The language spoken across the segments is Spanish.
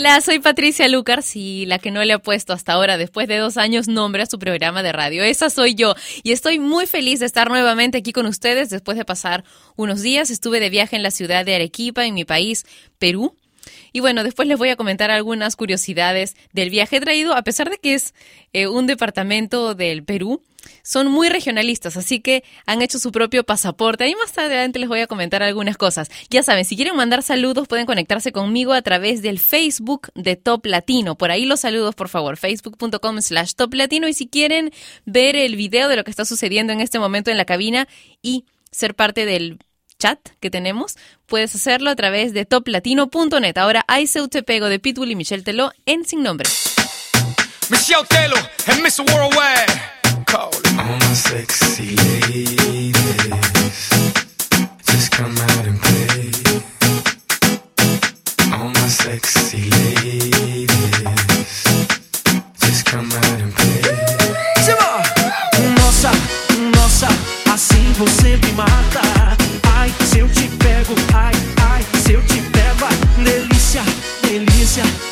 Hola, soy Patricia Lucar, y la que no le ha puesto hasta ahora, después de dos años, nombre a su programa de radio. Esa soy yo y estoy muy feliz de estar nuevamente aquí con ustedes después de pasar unos días. Estuve de viaje en la ciudad de Arequipa, en mi país, Perú. Y bueno, después les voy a comentar algunas curiosidades del viaje traído, a pesar de que es eh, un departamento del Perú son muy regionalistas, así que han hecho su propio pasaporte. Ahí más adelante les voy a comentar algunas cosas. Ya saben, si quieren mandar saludos pueden conectarse conmigo a través del Facebook de Top Latino. Por ahí los saludos, por favor, facebook.com slash Top Latino. Y si quieren ver el video de lo que está sucediendo en este momento en la cabina y ser parte del chat que tenemos, puedes hacerlo a través de toplatino.net. Ahora, I Te Pego de Pitbull y Michelle Teló en Sin Nombre. Michelle Teló en Miss Worldwide. All my sexy ladies, just come out and play. All my sexy delícia,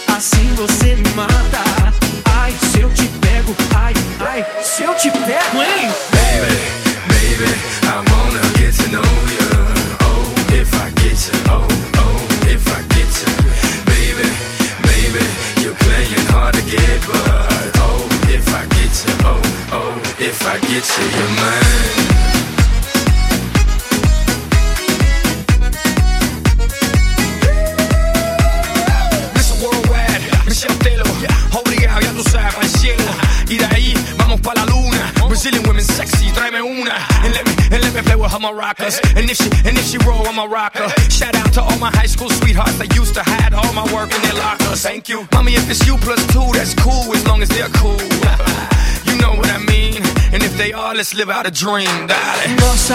live out a dream, darling. Nossa,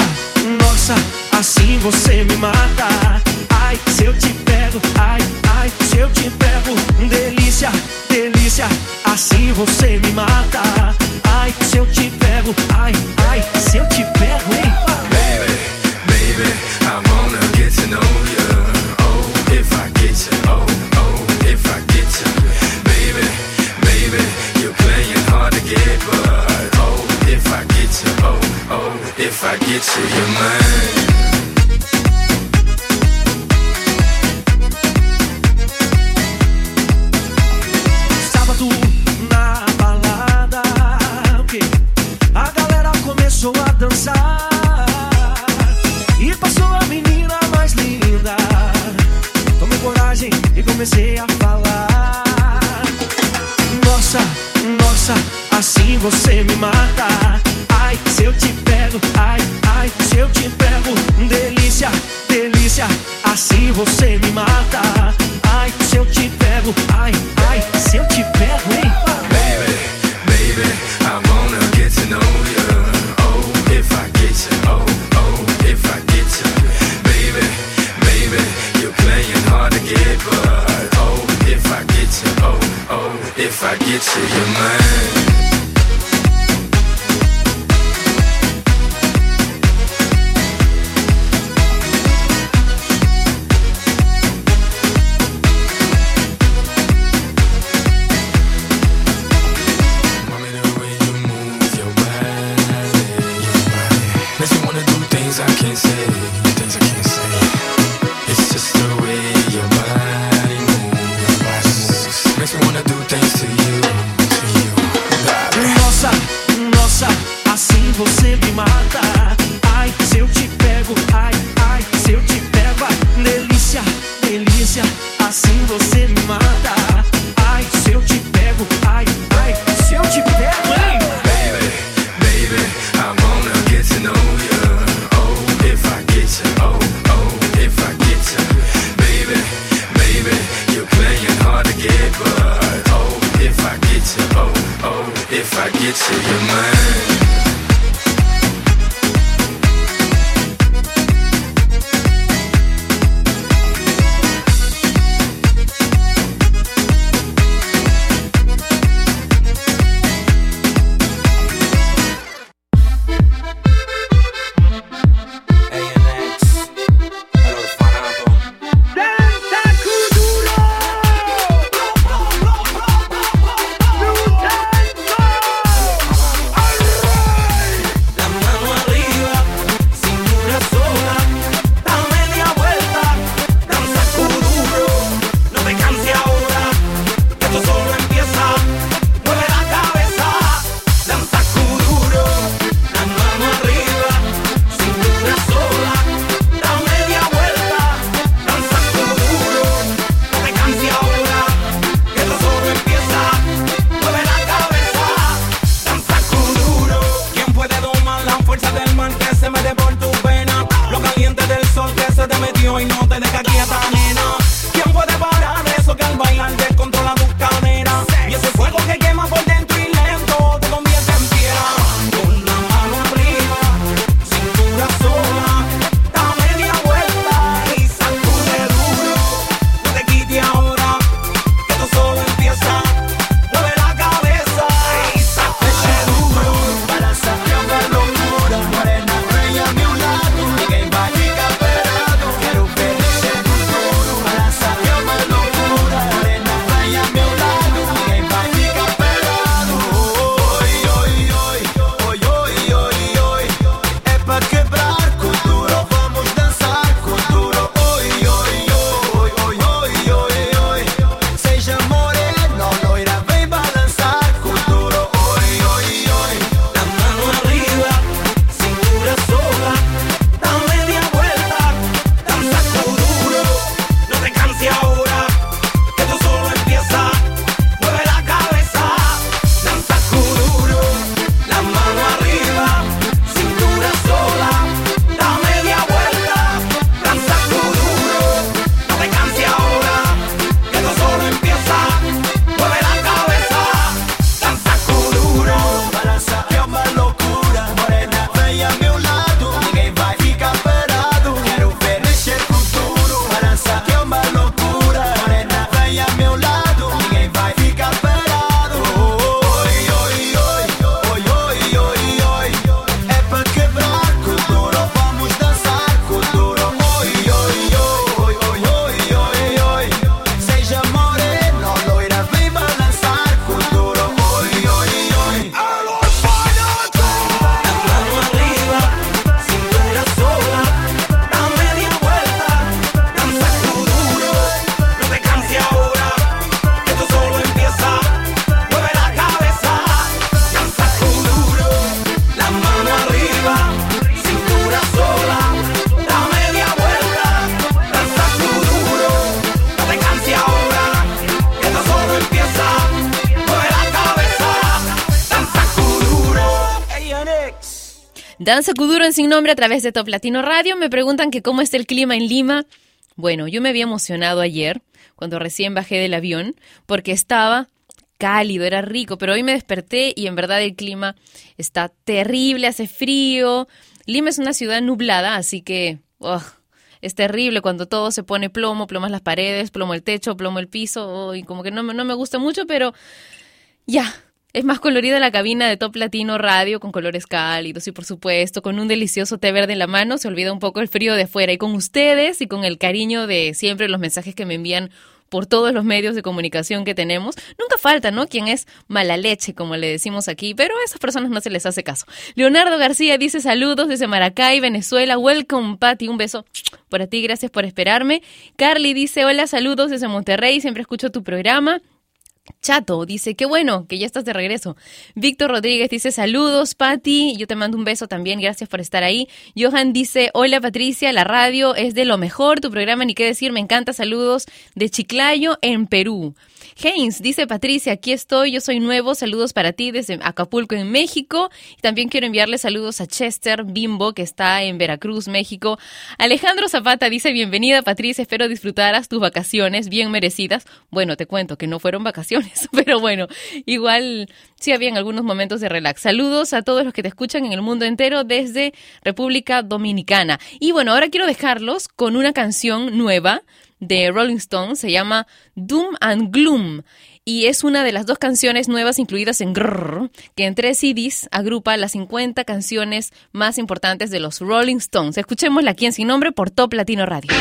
nossa, assim você me mata. Assim você me mata. Ai, se eu te pego, ai, ai, se eu te pego, delícia, delícia, assim você me mata. Ai, se eu te pego, ai, ai, se eu te pego, hein? Baby, baby, I wanna get to know you. Oh, if I get you, oh, oh, if I get you. Baby, baby, you're playing hard but oh, if I get you, oh, oh, if I get you, you're mine. Sin Nombre a través de Top Latino Radio. Me preguntan que cómo está el clima en Lima. Bueno, yo me había emocionado ayer, cuando recién bajé del avión, porque estaba cálido, era rico, pero hoy me desperté y en verdad el clima está terrible, hace frío. Lima es una ciudad nublada, así que es terrible cuando todo se pone plomo, plomas las paredes, plomo el techo, plomo el piso, y como que no, no me gusta mucho, pero ya. Es más colorida la cabina de Top Latino Radio con colores cálidos y por supuesto con un delicioso té verde en la mano. Se olvida un poco el frío de afuera y con ustedes y con el cariño de siempre los mensajes que me envían por todos los medios de comunicación que tenemos. Nunca falta, ¿no? Quien es mala leche, como le decimos aquí, pero a esas personas no se les hace caso. Leonardo García dice saludos desde Maracay, Venezuela. Welcome, Patti. Un beso para ti, gracias por esperarme. Carly dice hola, saludos desde Monterrey. Siempre escucho tu programa. Chato dice, qué bueno que ya estás de regreso. Víctor Rodríguez dice, saludos, Patti. Yo te mando un beso también, gracias por estar ahí. Johan dice, hola Patricia, la radio es de lo mejor, tu programa ni qué decir, me encanta, saludos de Chiclayo en Perú. Haynes, dice Patricia, aquí estoy, yo soy nuevo, saludos para ti desde Acapulco, en México. Y también quiero enviarle saludos a Chester Bimbo, que está en Veracruz, México. Alejandro Zapata dice, bienvenida Patricia, espero disfrutaras tus vacaciones bien merecidas. Bueno, te cuento que no fueron vacaciones, pero bueno, igual sí habían algunos momentos de relax. Saludos a todos los que te escuchan en el mundo entero desde República Dominicana. Y bueno, ahora quiero dejarlos con una canción nueva de Rolling Stone se llama Doom and Gloom y es una de las dos canciones nuevas incluidas en Grrr, que en tres CDs agrupa las 50 canciones más importantes de los Rolling Stones. Escuchémosla aquí en Sin Nombre por Top Latino Radio.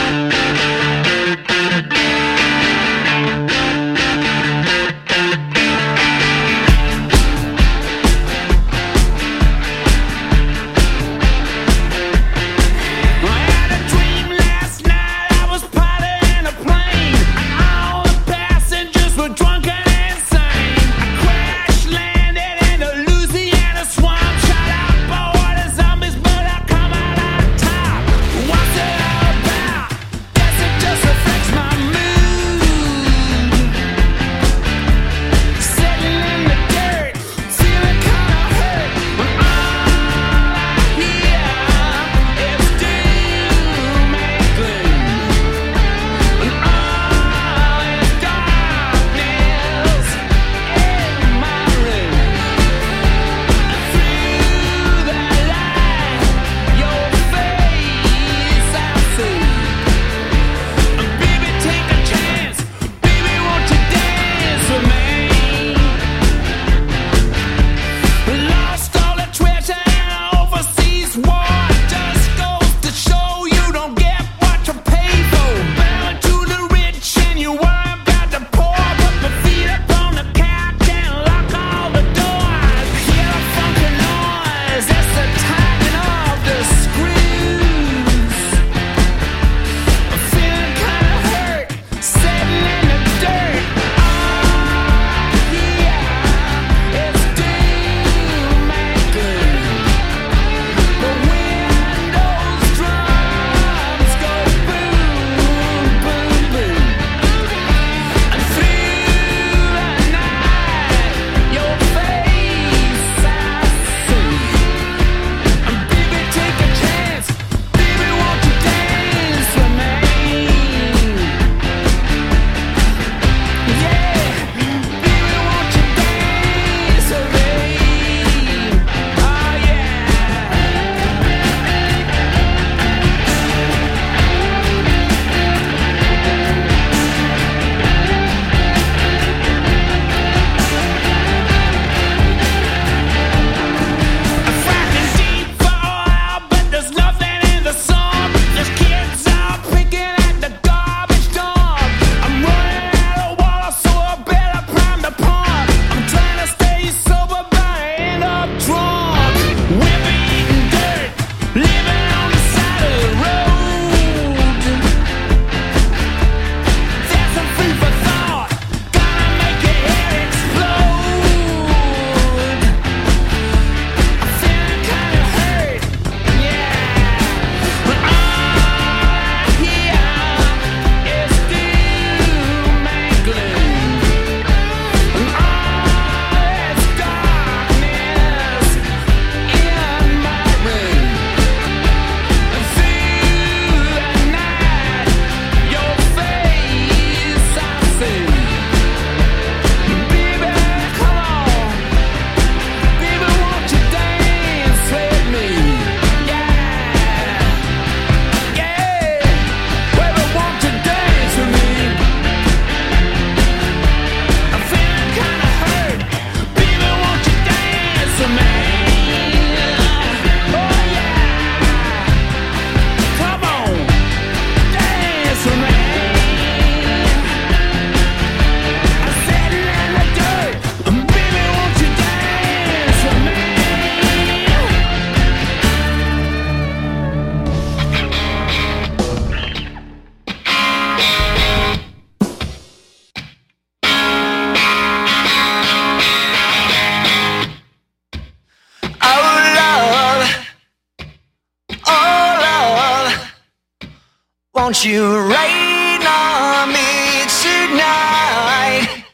Won't you rain on me tonight?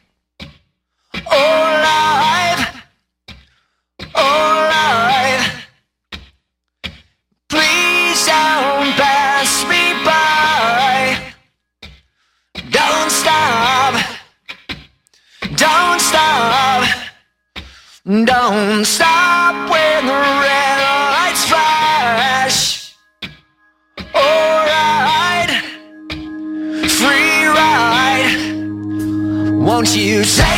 Oh, life, oh, life, please don't pass me by. Don't stop, don't stop, don't stop when the rain. Won't you take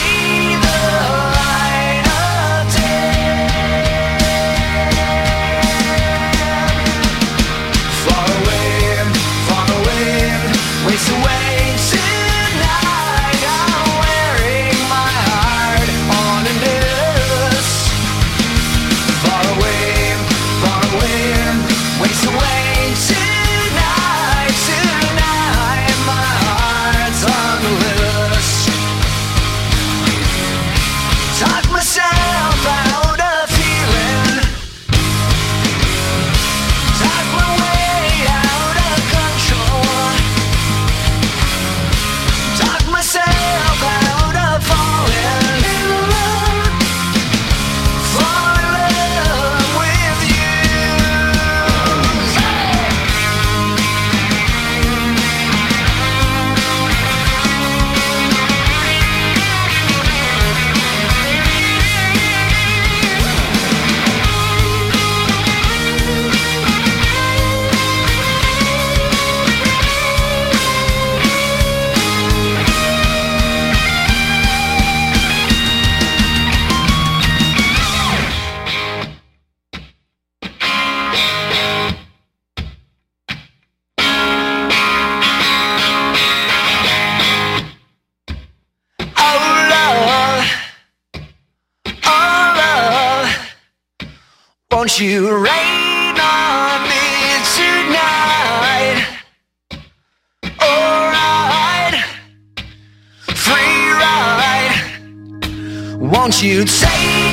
want you say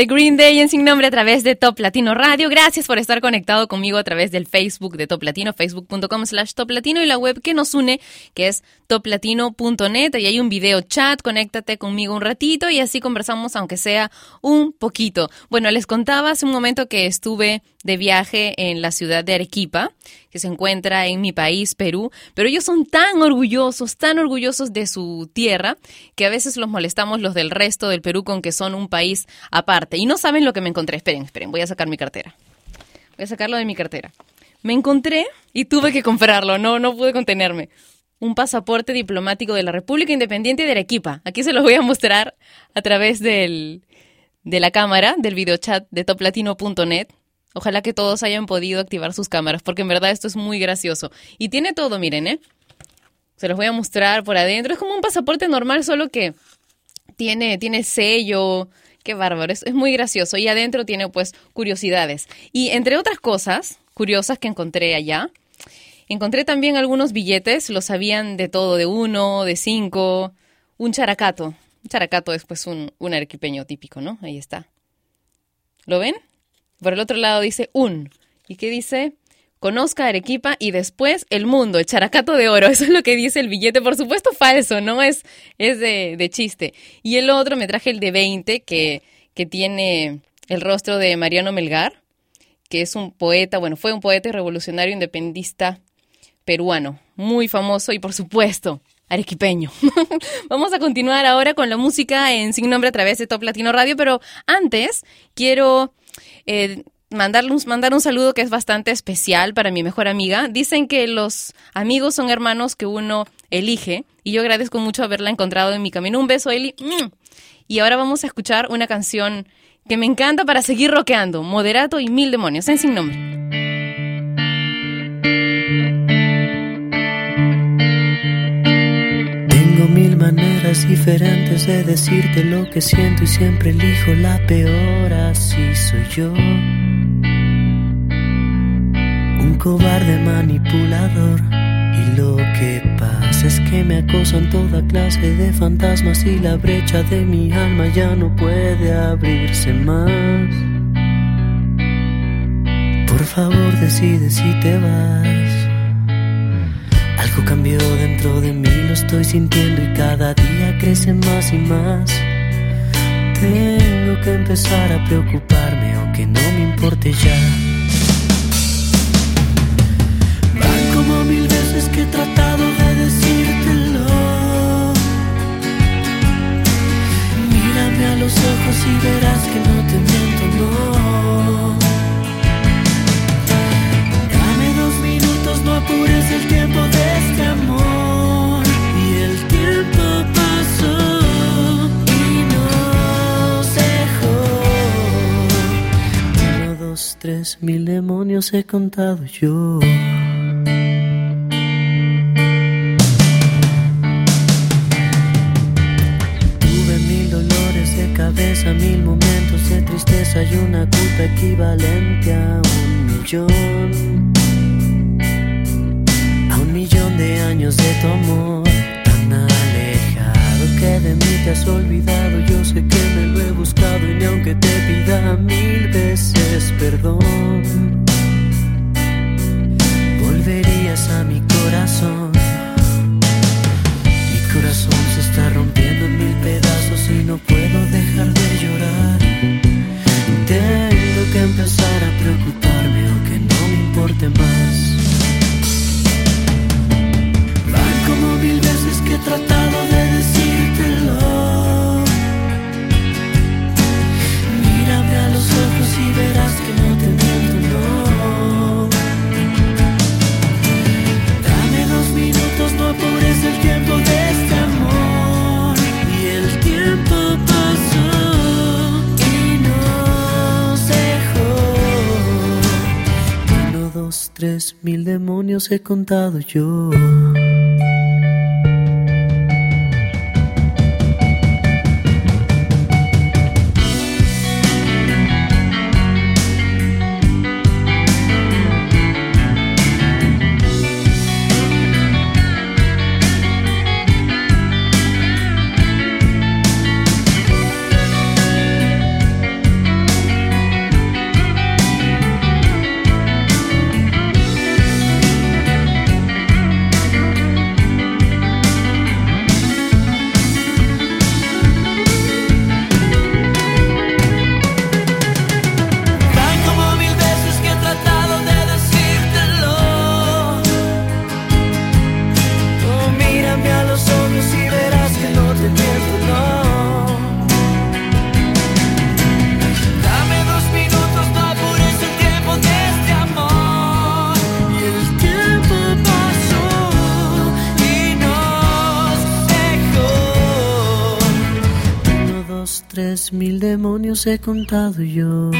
de Green Day en sin nombre a través de Top Latino Radio. Gracias por estar conectado conmigo a través del Facebook de Top Latino, facebook.com slash Top Latino y la web que nos une, que es toplatino.net. Ahí hay un video chat, conéctate conmigo un ratito y así conversamos aunque sea un poquito. Bueno, les contaba hace un momento que estuve de viaje en la ciudad de Arequipa, que se encuentra en mi país, Perú, pero ellos son tan orgullosos, tan orgullosos de su tierra, que a veces los molestamos los del resto del Perú con que son un país aparte. Y no saben lo que me encontré. Esperen, esperen, voy a sacar mi cartera. Voy a sacarlo de mi cartera. me encontré y tuve que comprarlo, no, no pude contenerme. Un pasaporte diplomático de la República Independiente de Arequipa. Aquí se los voy a mostrar a través del, de la cámara del videochat de toplatino.net. Ojalá que todos hayan podido activar sus cámaras, porque en verdad esto es muy gracioso. Y tiene todo, miren, ¿eh? Se los voy a mostrar por adentro. Es como un pasaporte normal, solo que tiene, tiene sello. Qué bárbaro, es, muy gracioso. Y adentro tiene pues curiosidades. Y entre otras cosas curiosas que encontré allá, encontré también algunos billetes, los sabían de todo, de uno, de cinco, un characato. Un characato es pues un, un típico, ¿no? Ahí está. ¿Lo ven? Por el otro lado dice un. ¿Y qué dice? Conozca Arequipa y después el mundo, el characato de oro. Eso es lo que dice el billete. Por supuesto, falso, ¿no? Es, es de, de chiste. Y el otro me traje el de 20, que, que tiene el rostro de Mariano Melgar, que es un poeta, bueno, fue un poeta y revolucionario independista peruano, muy famoso y por supuesto arequipeño. Vamos a continuar ahora con la música en Sin Nombre a través de Top Latino Radio, pero antes quiero eh, mandarle mandar un saludo que es bastante especial para mi mejor amiga. Dicen que los amigos son hermanos que uno elige y yo agradezco mucho haberla encontrado en mi camino. Un beso, Eli. Mm. Y ahora vamos a escuchar una canción que me encanta para seguir rockeando, Moderato y Mil Demonios, en Sin Nombre. Diferentes de decirte lo que siento y siempre elijo la peor, así soy yo. Un cobarde manipulador. Y lo que pasa es que me acosan toda clase de fantasmas y la brecha de mi alma ya no puede abrirse más. Por favor decide si te vas. Algo cambió dentro de mí, lo estoy sintiendo y cada día crece más y más. Tengo que empezar a preocuparme, aunque no me importe ya. Van como mil veces que he tratado de decírtelo. Mírame a los ojos y verás que no te apures el tiempo de este amor. Y el tiempo pasó y nos dejó. Uno, dos, tres, mil demonios he contado yo. Tuve mil dolores de cabeza, mil momentos de tristeza y una culpa equivalente a un millón. De años de tu amor, tan alejado que de mí te has olvidado. Yo sé que me lo he buscado y ni aunque te pida mil veces perdón, volverías a mi corazón. Mi corazón se está rompiendo en mil pedazos y no puedo dejar de llorar. Tengo que empezar a preocuparme aunque no me importe más. Tratado de decírtelo. Mírame a los ojos y verás que no te miento, no. Dame dos minutos, no apures el tiempo de este amor. Y el tiempo pasó y nos dejó. Uno, dos, tres, mil demonios he contado yo. He contado yo.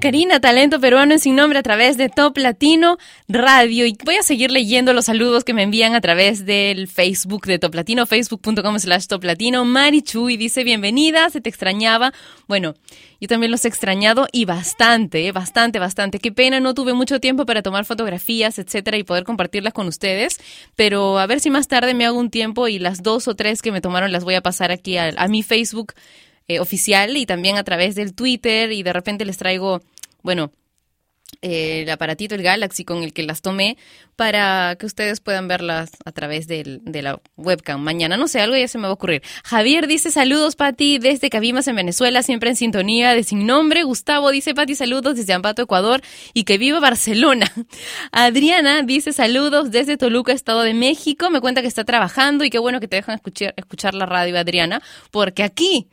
Karina, talento peruano en sin nombre a través de Top Latino Radio. Y voy a seguir leyendo los saludos que me envían a través del Facebook de Top Latino, facebook.com slash Top Latino. Mari Chuy dice, bienvenida, se te extrañaba. Bueno, yo también los he extrañado y bastante, eh, bastante, bastante. Qué pena, no tuve mucho tiempo para tomar fotografías, etcétera, y poder compartirlas con ustedes. Pero a ver si más tarde me hago un tiempo y las dos o tres que me tomaron las voy a pasar aquí a mi Facebook eh, oficial y también a través del Twitter y de repente les traigo, bueno, eh, el aparatito, el Galaxy con el que las tomé para que ustedes puedan verlas a través del- de la webcam mañana. No sé, algo ya se me va a ocurrir. Javier dice saludos, Pati, desde Cabimas en Venezuela, siempre en sintonía de Sin Nombre. Gustavo dice, Pati, saludos desde Ambato, Ecuador y que viva Barcelona. Adriana dice saludos desde Toluca, Estado de México. Me cuenta que está trabajando y qué bueno que te dejan escuchar, escuchar la radio, Adriana, porque aquí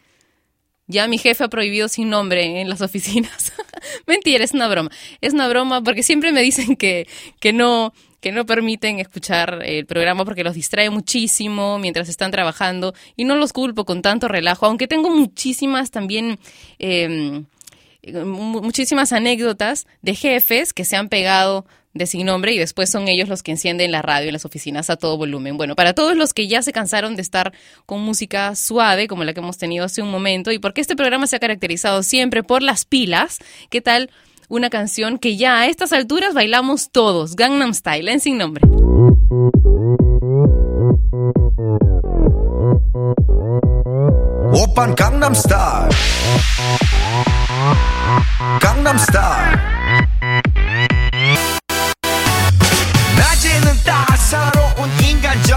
ya mi jefe ha prohibido sin nombre en las oficinas. Mentira, es una broma. Es una broma porque siempre me dicen que, que no que no permiten escuchar el programa porque los distrae muchísimo mientras están trabajando y no los culpo con tanto relajo, aunque tengo muchísimas también eh, mu- muchísimas anécdotas de jefes que se han pegado de sin nombre y después son ellos los que encienden la radio en las oficinas a todo volumen. Bueno, para todos los que ya se cansaron de estar con música suave como la que hemos tenido hace un momento y porque este programa se ha caracterizado siempre por las pilas, ¿qué tal una canción que ya a estas alturas bailamos todos, Gangnam Style en sin nombre? Open Gangnam Style. Gangnam Style.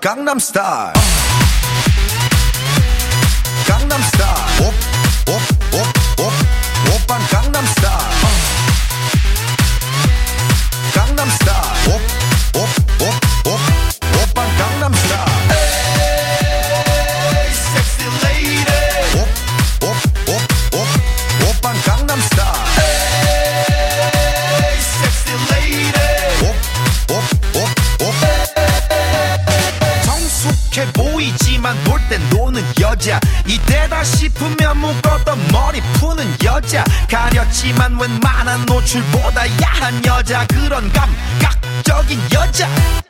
Gangnam Style. Gangnam Style. Op, op, op, op. Gangnam Style. 이상한 여자 그런 감각적인 여자.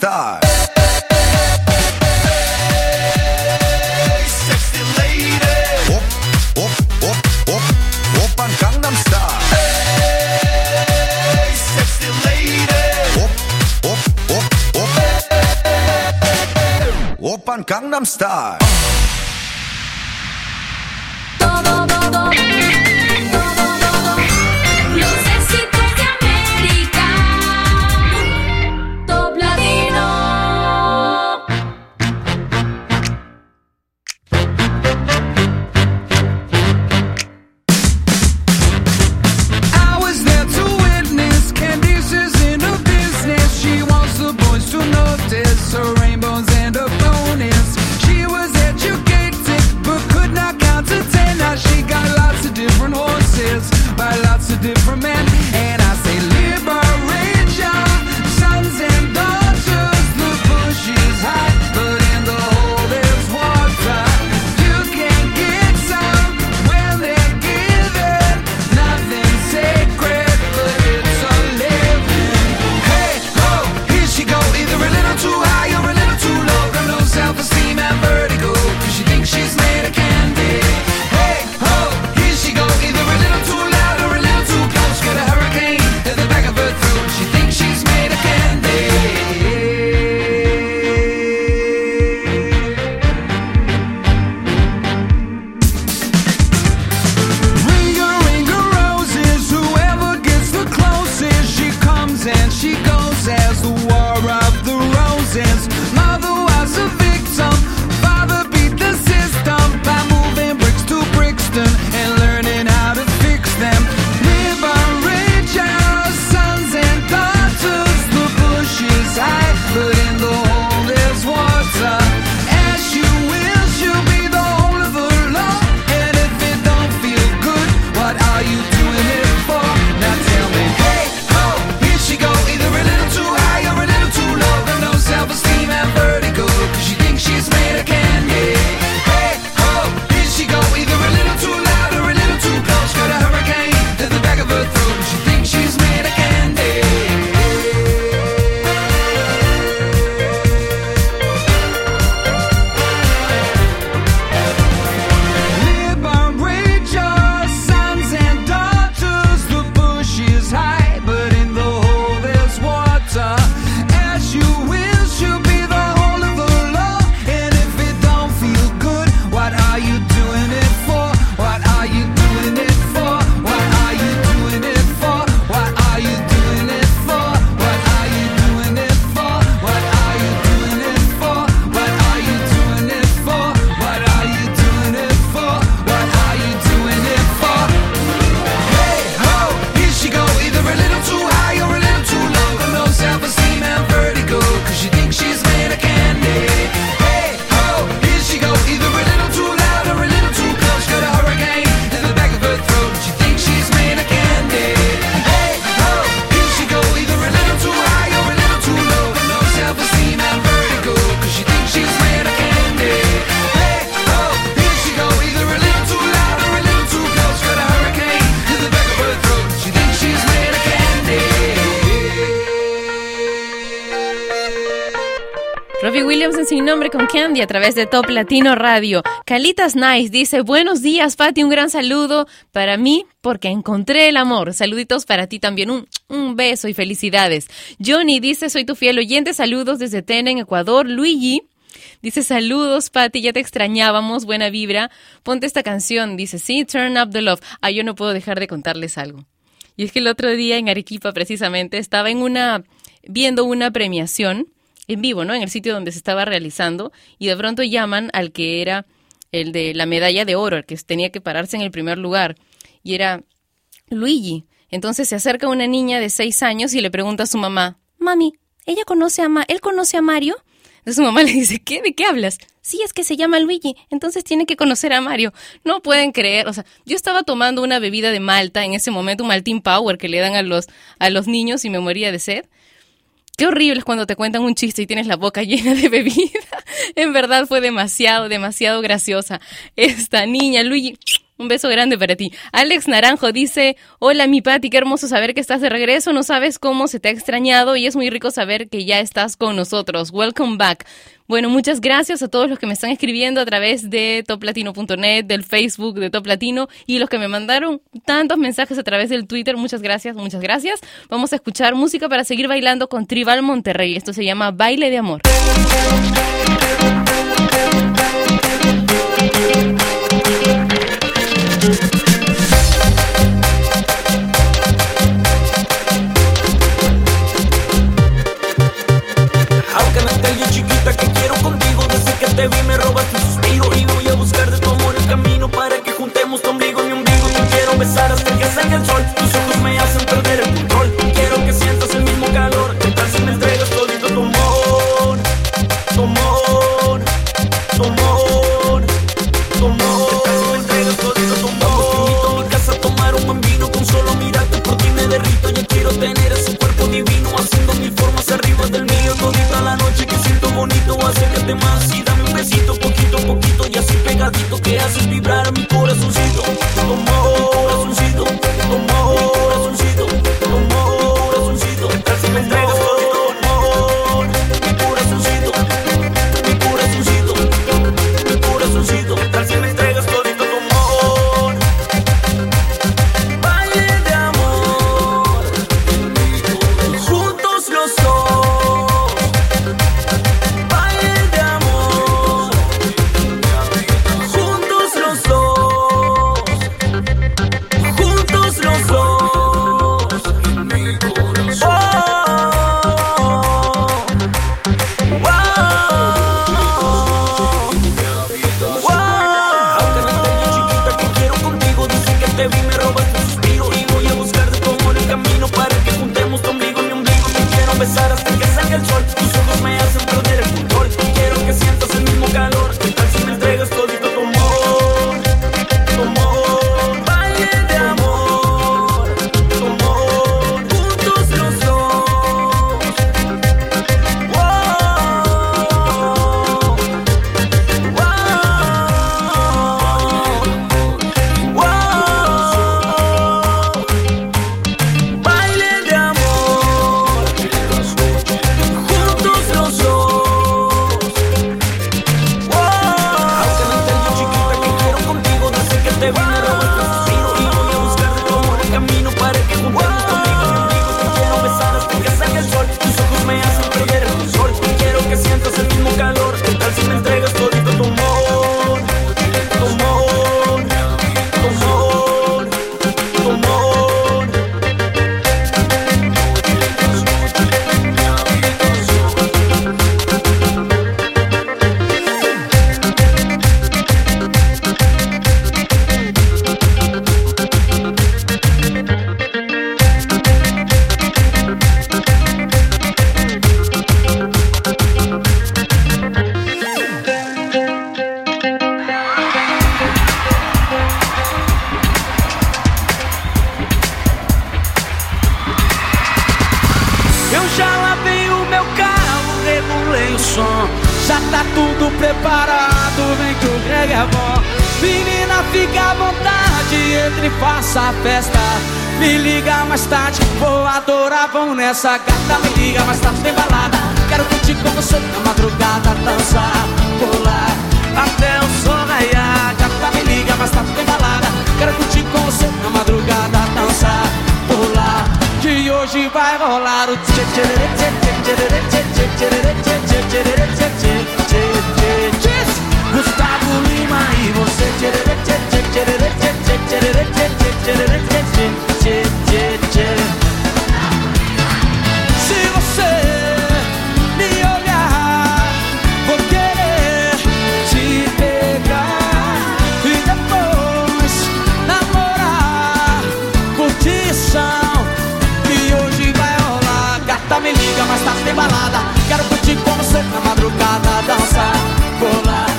star. Gangnam Style. A través de Top Latino Radio. Calitas Nice dice, buenos días, Pati, un gran saludo para mí porque encontré el amor. Saluditos para ti también, un, un beso y felicidades. Johnny dice, soy tu fiel oyente, saludos desde Tenen, Ecuador. Luigi Dice, saludos, Pati, ya te extrañábamos, buena vibra. Ponte esta canción. Dice, sí, Turn Up the Love. Ah, yo no puedo dejar de contarles algo. Y es que el otro día en Arequipa, precisamente, estaba en una, viendo una premiación en vivo, ¿no? En el sitio donde se estaba realizando y de pronto llaman al que era el de la medalla de oro, el que tenía que pararse en el primer lugar y era Luigi. Entonces se acerca una niña de seis años y le pregunta a su mamá, mami, ¿ella conoce a Ma él conoce a Mario? Entonces su mamá le dice, ¿qué? ¿De qué hablas? Sí, es que se llama Luigi, entonces tiene que conocer a Mario. No pueden creer, o sea, yo estaba tomando una bebida de Malta en ese momento, un Maltín Power que le dan a los, a los niños y me moría de sed. Qué horrible es cuando te cuentan un chiste y tienes la boca llena de bebida. en verdad fue demasiado, demasiado graciosa esta niña. Luigi, un beso grande para ti. Alex Naranjo dice, hola mi Pati, qué hermoso saber que estás de regreso, no sabes cómo se te ha extrañado y es muy rico saber que ya estás con nosotros. Welcome back. Bueno, muchas gracias a todos los que me están escribiendo a través de toplatino.net, del Facebook de Top Latino y los que me mandaron tantos mensajes a través del Twitter. Muchas gracias, muchas gracias. Vamos a escuchar música para seguir bailando con Tribal Monterrey. Esto se llama Baile de Amor. Que salga el sol. Tus ojos me hacen perder el control. Quiero que sientas el mismo calor ¿Qué tal si me entregas todito tu amor? Tu amor. Tu amor. Tu amor. ¿Qué tal si me entregas todito tu amor? Vamos, invito a mi casa a tomar un buen vino Con solo mirarte por ti me derrito. Ya quiero tener ese cuerpo divino Haciendo mil formas arriba del mío. Todita la noche que siento bonito Acércate más y dame un besito Poquito a poquito. Y así pegadito Que haces vibrar a mi corazoncito. Como corazoncito som. Já tá tudo preparado, vem que o Greg é bom. Menina, fica à vontade, entre e faça a festa. Me liga mais tarde, vou adorar, vão nessa gata. Me liga mais tarde, tem balada. Quero curtir com você na madrugada, dançar, pular até o sol raiar. Gata me liga, mas tá tem balada. Quero curtir com você na madrugada, hoje vai rolar o tchê Gustavo Lima e você tchê tchê tchê tchê tchê tchê tchê tchê tchê tchê dançar, pular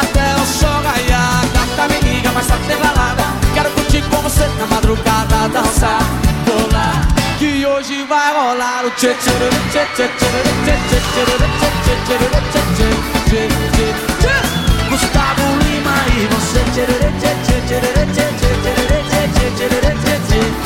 até o sol raiar. Gata me liga, mas tá sem balada. Quero curtir com você na madrugada, dançar, pular. Que hoje vai rolar o tchê tchê tchê tchê tchê tchê tchê tchê tchê tchê tchê tchê Gustavo Lima e você tchê tchê tchê tchê tchê tchê tchê tchê tchê tchê tchê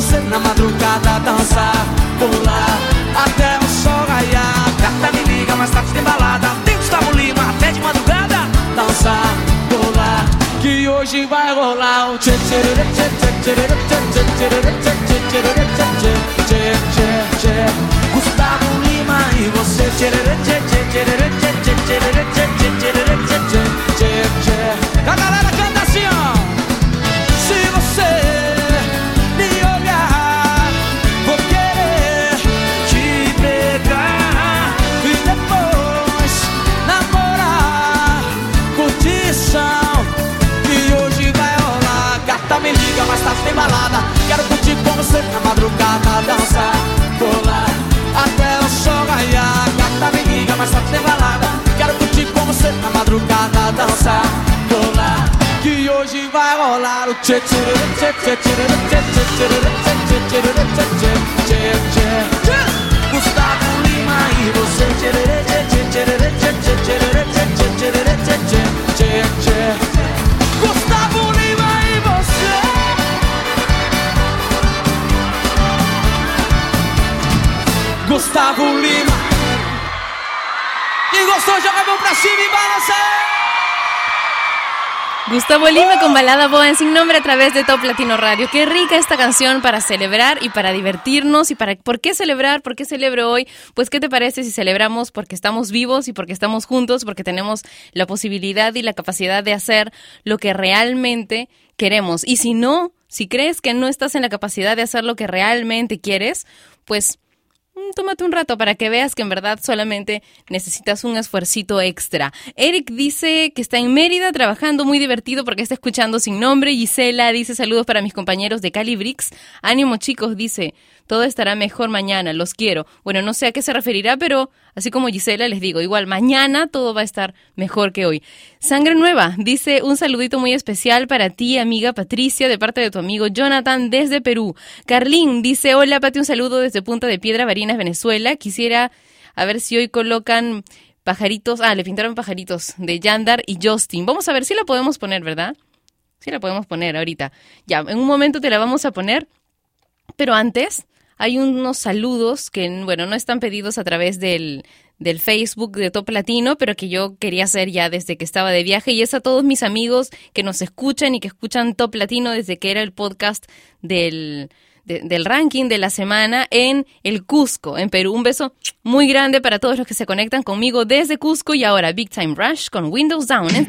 você na madrugada Dançar, pular, até o sol raiar Gata me liga, mas tarde tem balada Tem Gustavo Lima, até de madrugada Dançar, pular, que hoje vai rolar o Gustavo Lima e você madrugada, dançar, pular até o sol raiar. Gata me liga, mas tá sem balada. Quero curtir com você na madrugada, dançar, pular que hoje vai rolar o tchê tchê tchê tchê tchê tchê tchê tchê tchê tchê tchê tchê Gustavo Lima con balada boa en sin nombre a través de Top Latino Radio. Qué rica esta canción para celebrar y para divertirnos y para ¿por qué celebrar? ¿Por qué celebro hoy? Pues ¿qué te parece si celebramos porque estamos vivos y porque estamos juntos, porque tenemos la posibilidad y la capacidad de hacer lo que realmente queremos? Y si no, si crees que no estás en la capacidad de hacer lo que realmente quieres, pues Tómate un rato para que veas que en verdad solamente necesitas un esfuercito extra. Eric dice que está en Mérida trabajando muy divertido porque está escuchando sin nombre. Gisela dice saludos para mis compañeros de Calibrix. Ánimo chicos, dice, todo estará mejor mañana, los quiero. Bueno, no sé a qué se referirá, pero así como Gisela les digo, igual mañana todo va a estar mejor que hoy. Sangre Nueva dice un saludito muy especial para ti, amiga Patricia, de parte de tu amigo Jonathan desde Perú. Carlín dice, hola Pati, un saludo desde Punta de Piedra, Barinas, Venezuela. Quisiera a ver si hoy colocan pajaritos, ah, le pintaron pajaritos de Yandar y Justin. Vamos a ver si la podemos poner, ¿verdad? Sí la podemos poner ahorita. Ya, en un momento te la vamos a poner, pero antes hay unos saludos que, bueno, no están pedidos a través del, del Facebook de Top Latino, pero que yo quería hacer ya desde que estaba de viaje. Y es a todos mis amigos que nos escuchan y que escuchan Top Latino desde que era el podcast del, de- del ranking de la semana en el Cusco, en Perú. Un beso muy grande para todos los que se conectan conmigo desde Cusco y ahora Big Time Rush con Windows Down. ¿eh?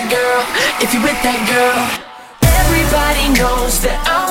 that girl, if you with that girl. Everybody knows that I'm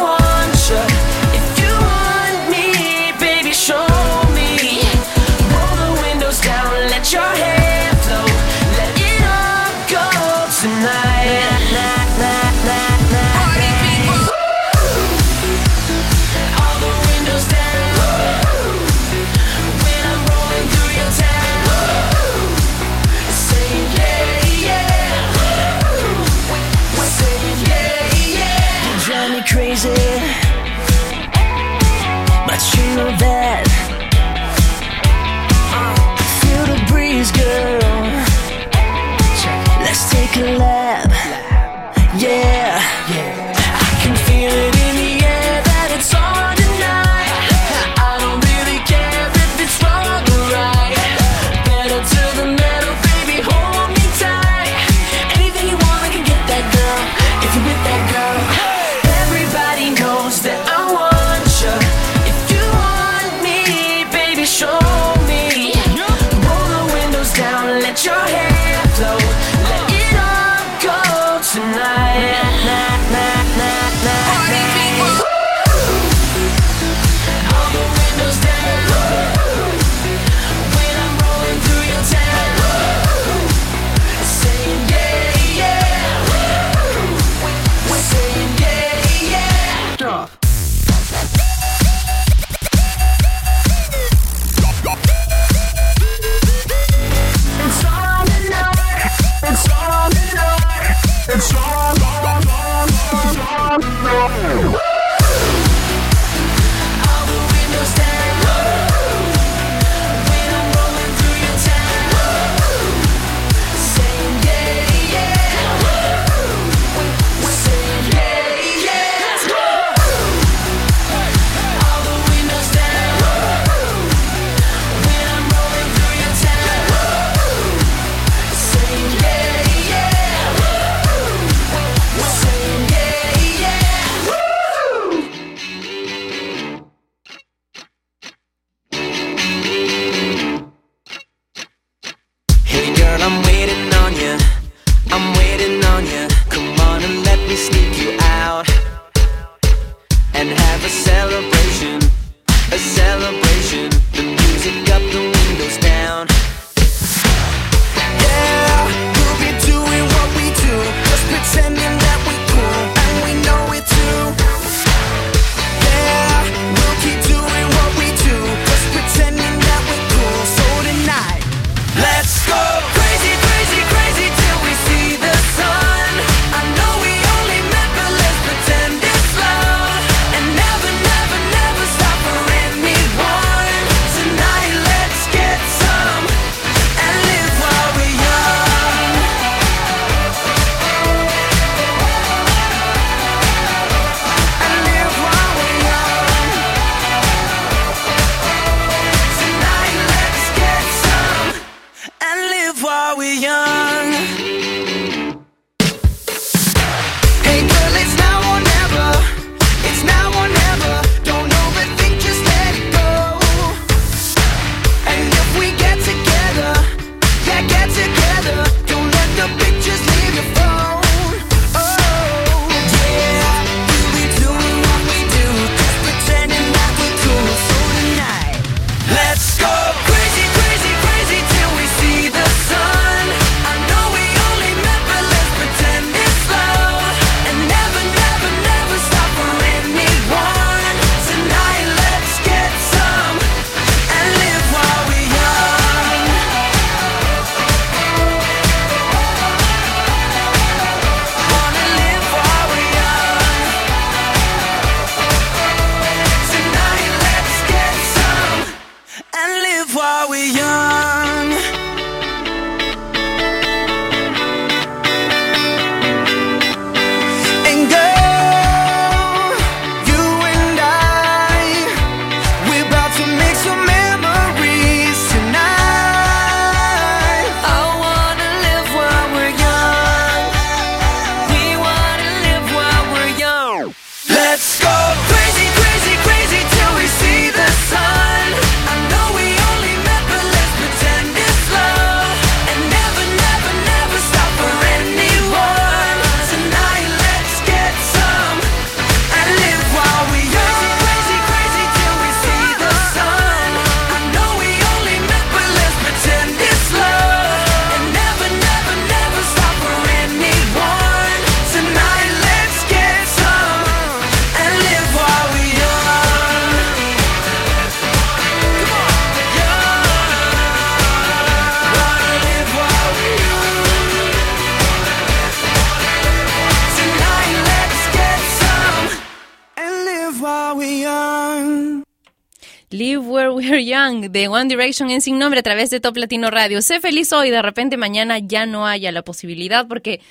Live Where We're Young de One Direction en sin nombre a través de Top Latino Radio. Sé feliz hoy, de repente mañana ya no haya la posibilidad porque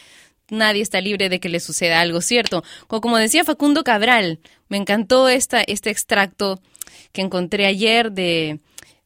nadie está libre de que le suceda algo, ¿cierto? Como, decía Facundo Cabral, me encantó esta, este extracto que encontré ayer de,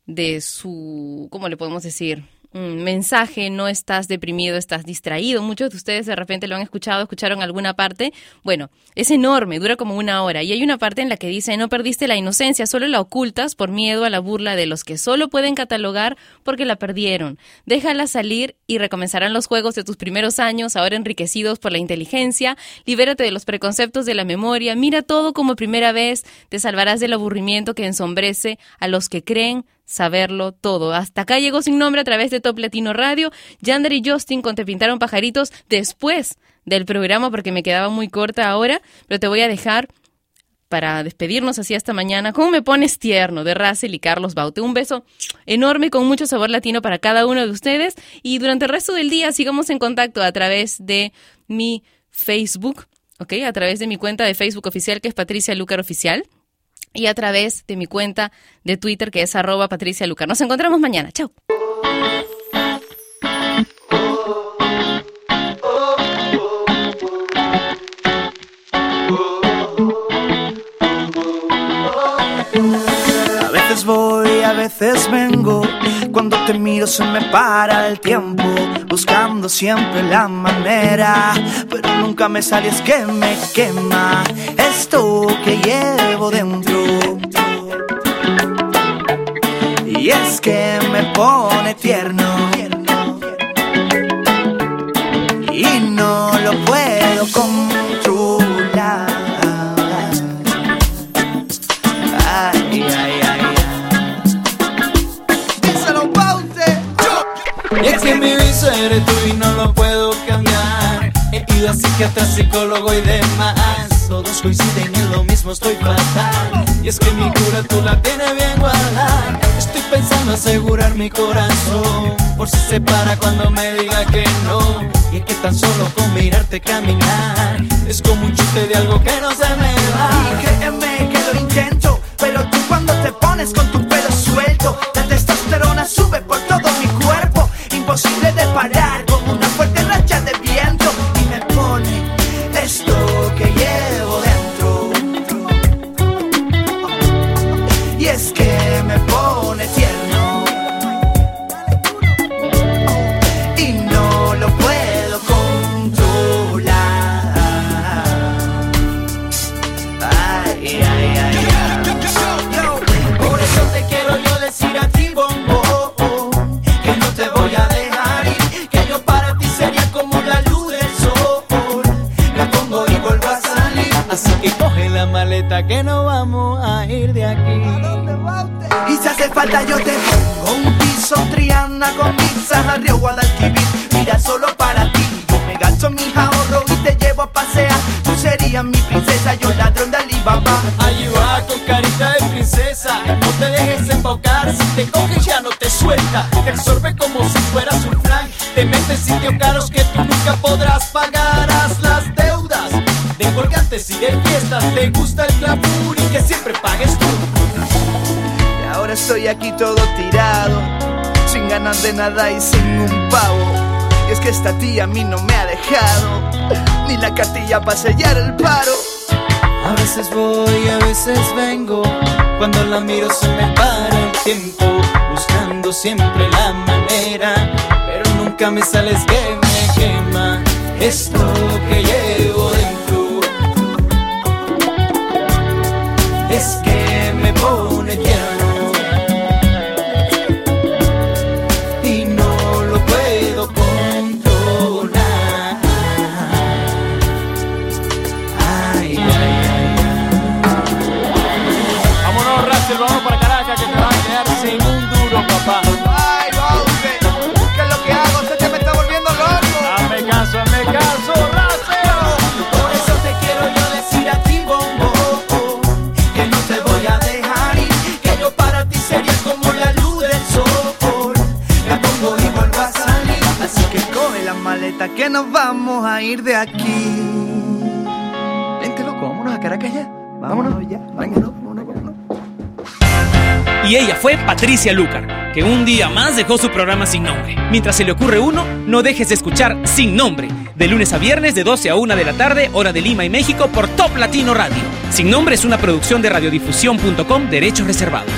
de su, ¿cómo le podemos decir? Mensaje, no estás deprimido, estás distraído. Muchos de ustedes de repente lo han escuchado, escucharon alguna parte. Bueno, es enorme, dura como una hora. Y hay una parte en la que dice, no perdiste la inocencia, solo la ocultas por miedo a la burla de los que solo pueden catalogar porque la perdieron. Déjala salir y recomenzarán los juegos de tus primeros años, ahora enriquecidos por la inteligencia. Libérate de los preconceptos de la memoria. Mira todo como primera vez. Te salvarás del aburrimiento que ensombrece a los que creen saberlo todo. Hasta acá llegó sin nombre a través de Top Latino Radio. Yander y Justin con Te Pintaron Pajaritos después del programa porque me quedaba muy corta ahora, pero te voy a dejar para despedirnos así esta mañana. ¿Cómo me pones tierno? De Russell y Carlos Baute. Un beso enorme con mucho sabor latino para cada uno de ustedes y durante el resto del día sigamos en contacto a través de mi Facebook, ¿ok? A través de mi cuenta de Facebook oficial que es Patricia Lucar Oficial y a través de mi cuenta de Twitter que es arroba Patricia Lucar. Nos encontramos mañana. Chao. A veces voy, a veces vengo. Cuando te miro se me para el tiempo. Buscando siempre la manera. Pero nunca me sale, es que me quema. Esto que llevo dentro. Y es que me pone tierno. Y no lo puedo psiquiatra, psicólogo y demás. Todos coinciden en lo mismo, estoy fatal. Y es que mi cura tú la tienes bien guardada. Estoy pensando asegurar mi corazón. Por si se para cuando me diga que no. Y es que tan solo con mirarte caminar. Es como un chiste de algo que no se me va. Y créeme que lo intento, pero tú cuando te pones con tu pelo suelto, la testosterona sube por todo mi cuerpo, imposible de parar que no vamos a ir de aquí. Y si hace falta yo te pongo un piso Triana con pizzas a Río Guadalquivir. Mira solo para ti, yo me gasto mis ahorros y te llevo a pasear. Tú serías mi princesa, yo ladrón de Alibaba. Allí va con carita de princesa, no te dejes embaucar, si te coge ya no te suelta, te absorbe como si fueras un flan, te mete en sitios caros que tú nunca podrás pagar, haz las deudas colgantes y de fiestas, te gusta el glamour y que siempre pagues tú. Y ahora estoy aquí todo tirado Sin ganas de nada y sin un pavo Y es que esta tía a mí no me ha dejado Ni la cartilla para sellar el paro A veces voy, a veces vengo. Cuando la miro se me para el tiempo. Buscando siempre la manera. Pero nunca me sales que me quema. Esto que llevo dentro. Es que que nos vamos a ir de aquí Vente loco, vámonos a Caracas ya. Vámonos ya, vámonos, vámonos, vámonos. Y ella fue Patricia Lucar, que un día más dejó su programa sin nombre. Mientras se le ocurre uno, no dejes de escuchar Sin Nombre, de lunes a viernes de 12 a 1 de la tarde, hora de Lima y México, por Top Latino Radio. Sin Nombre es una producción de radiodifusión.com, derechos reservados.